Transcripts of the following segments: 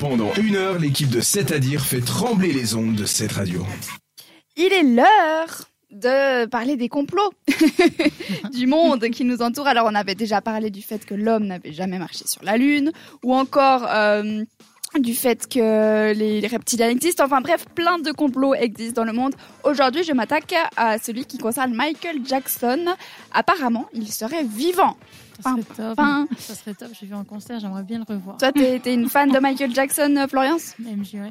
Pendant une heure, l'équipe de 7 à dire fait trembler les ondes de cette radio. Il est l'heure de parler des complots du monde qui nous entoure. Alors on avait déjà parlé du fait que l'homme n'avait jamais marché sur la Lune, ou encore euh, du fait que les, reptiliens existent. Enfin bref, plein de complots existent dans le monde. Aujourd'hui, je m'attaque à celui qui concerne Michael Jackson. Apparemment, il serait vivant. Ça serait top. Fin. Ça serait top. J'ai vu en concert, j'aimerais bien le revoir. Toi, t'es t'es une fan de Michael Jackson, euh, Florence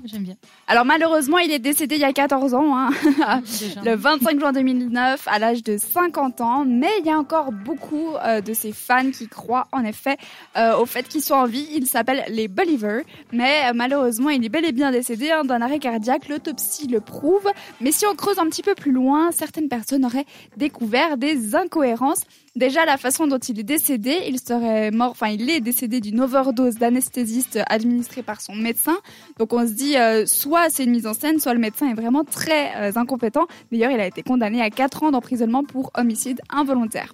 j'aime bien. Alors malheureusement, il est décédé il y a 14 ans. Hein. Le 25 juin 2009 à l'âge de 50 ans. Mais il y a encore beaucoup euh, de ses fans qui croient en effet euh, au fait qu'il soit en vie. Il s'appelle les Believers. Mais malheureusement, il est bel et bien décédé hein, d'un arrêt cardiaque. L'autopsie le prouve. Mais si on creuse un petit peu plus loin, certaines personnes auraient découvert des incohérences. Déjà, la façon dont il est décédé, il serait mort, enfin, il est décédé d'une overdose d'anesthésiste administrée par son médecin. Donc, on se dit, euh, soit c'est une mise en scène, soit le médecin est vraiment très euh, incompétent. D'ailleurs, il a été condamné à 4 ans d'emprisonnement pour homicide involontaire.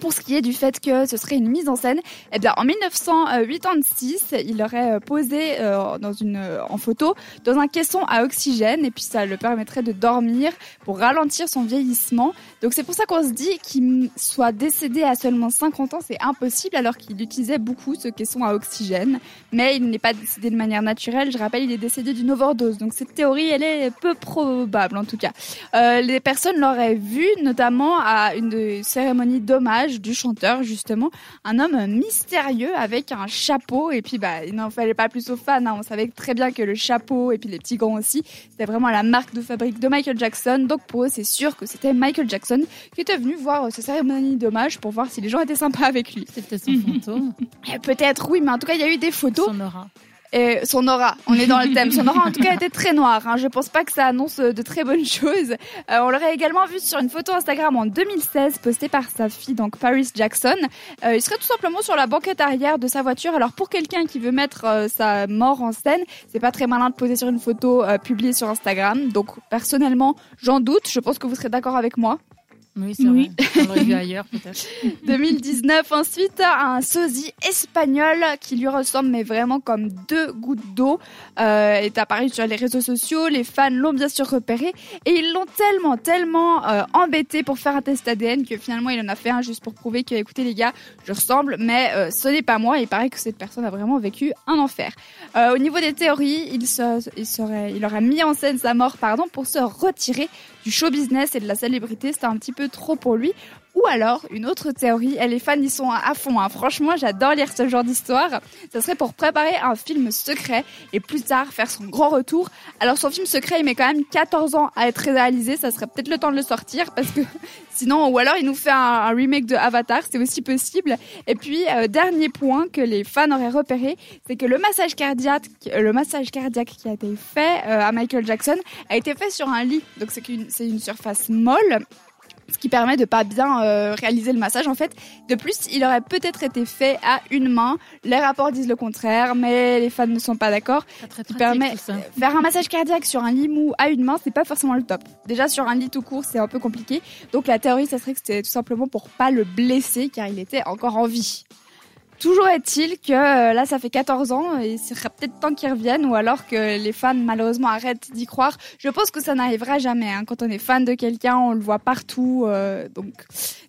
Pour ce qui est du fait que ce serait une mise en scène, eh bien, en 1986, il aurait euh, posé euh, dans une, euh, en photo dans un caisson à oxygène et puis ça le permettrait de dormir pour ralentir son vieillissement. Donc c'est pour ça qu'on se dit qu'il soit décédé à seulement 50 ans, c'est impossible alors qu'il utilisait beaucoup ce caisson à oxygène. Mais il n'est pas décédé de manière naturelle. Je rappelle, il est décédé d'une overdose. Donc cette théorie, elle est peu probable en tout cas. Les personnes l'auraient vu notamment à une cérémonie d'hommage du chanteur justement, un homme mystérieux avec un chapeau et puis bah il n'en fallait pas plus aux fans. hein. On savait très bien que le chapeau et puis les petits gants aussi, c'était vraiment la marque de fabrique de Michael Jackson. Donc pour eux, c'est sûr que c'était Michael Jackson qui était venu voir euh, cette cérémonie d'hommage pour voir si les gens étaient sympas avec lui. Peut-être son fantôme, Peut-être oui, mais en tout cas il y a eu des photos. son aura. Et son aura, on est dans le thème. Son aura, en tout cas, était très noire. Hein. Je pense pas que ça annonce euh, de très bonnes choses. Euh, on l'aurait également vu sur une photo Instagram en 2016, postée par sa fille, donc Paris Jackson. Euh, il serait tout simplement sur la banquette arrière de sa voiture. Alors pour quelqu'un qui veut mettre sa mort en scène, c'est pas très malin de poser sur une photo publiée sur Instagram. Donc personnellement, j'en doute. Je pense que vous serez d'accord avec moi. Oui, c'est Oui. vrai. On vu ailleurs, peut-être. 2019 ensuite un sosie espagnol qui lui ressemble mais vraiment comme deux gouttes d'eau euh, est apparu sur les réseaux sociaux les fans l'ont bien sûr repéré et ils l'ont tellement tellement euh, embêté pour faire un test ADN que finalement il en a fait un juste pour prouver que écoutez les gars je ressemble mais euh, ce n'est pas moi il paraît que cette personne a vraiment vécu un enfer au niveau des théories il, se, il, serait, il aurait mis en scène sa mort pardon pour se retirer du show business et de la célébrité c'était un petit peu trop pour lui ou alors, une autre théorie, et les fans y sont à fond. Hein. Franchement, j'adore lire ce genre d'histoire. Ça serait pour préparer un film secret et plus tard faire son grand retour. Alors, son film secret, il met quand même 14 ans à être réalisé. Ça serait peut-être le temps de le sortir parce que sinon, ou alors il nous fait un, remake de Avatar, c'est aussi possible. Et puis, euh, dernier point que les fans auraient repéré, c'est que le massage cardiaque, le massage cardiaque qui a été fait euh, à Michael Jackson a été fait sur un lit. Donc, c'est c'est une surface molle ce qui permet de pas bien euh, réaliser le massage en fait. De plus, il aurait peut-être été fait à une main. Les rapports disent le contraire, mais les fans ne sont pas d'accord. Qui permet tout ça. faire un massage cardiaque sur un lit mou à une main, c'est pas forcément le top. Déjà sur un lit tout court, c'est un peu compliqué. Donc la théorie, ça serait que c'était tout simplement pour pas le blesser car il était encore en vie. Toujours est-il que euh, là, ça fait 14 ans et il serait peut-être temps qu'il revienne ou alors que les fans, malheureusement, arrêtent d'y croire. Je pense que ça n'arrivera jamais. hein. Quand on est fan de quelqu'un, on le voit partout. euh, donc,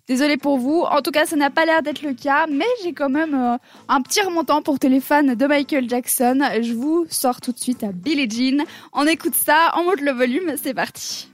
désolé pour vous. En tout cas, ça n'a pas l'air d'être le cas, mais j'ai quand même euh, un petit remontant pour tous de Michael Jackson. Je vous sors tout de suite à Billie Jean. On écoute ça, on monte le volume, c'est parti.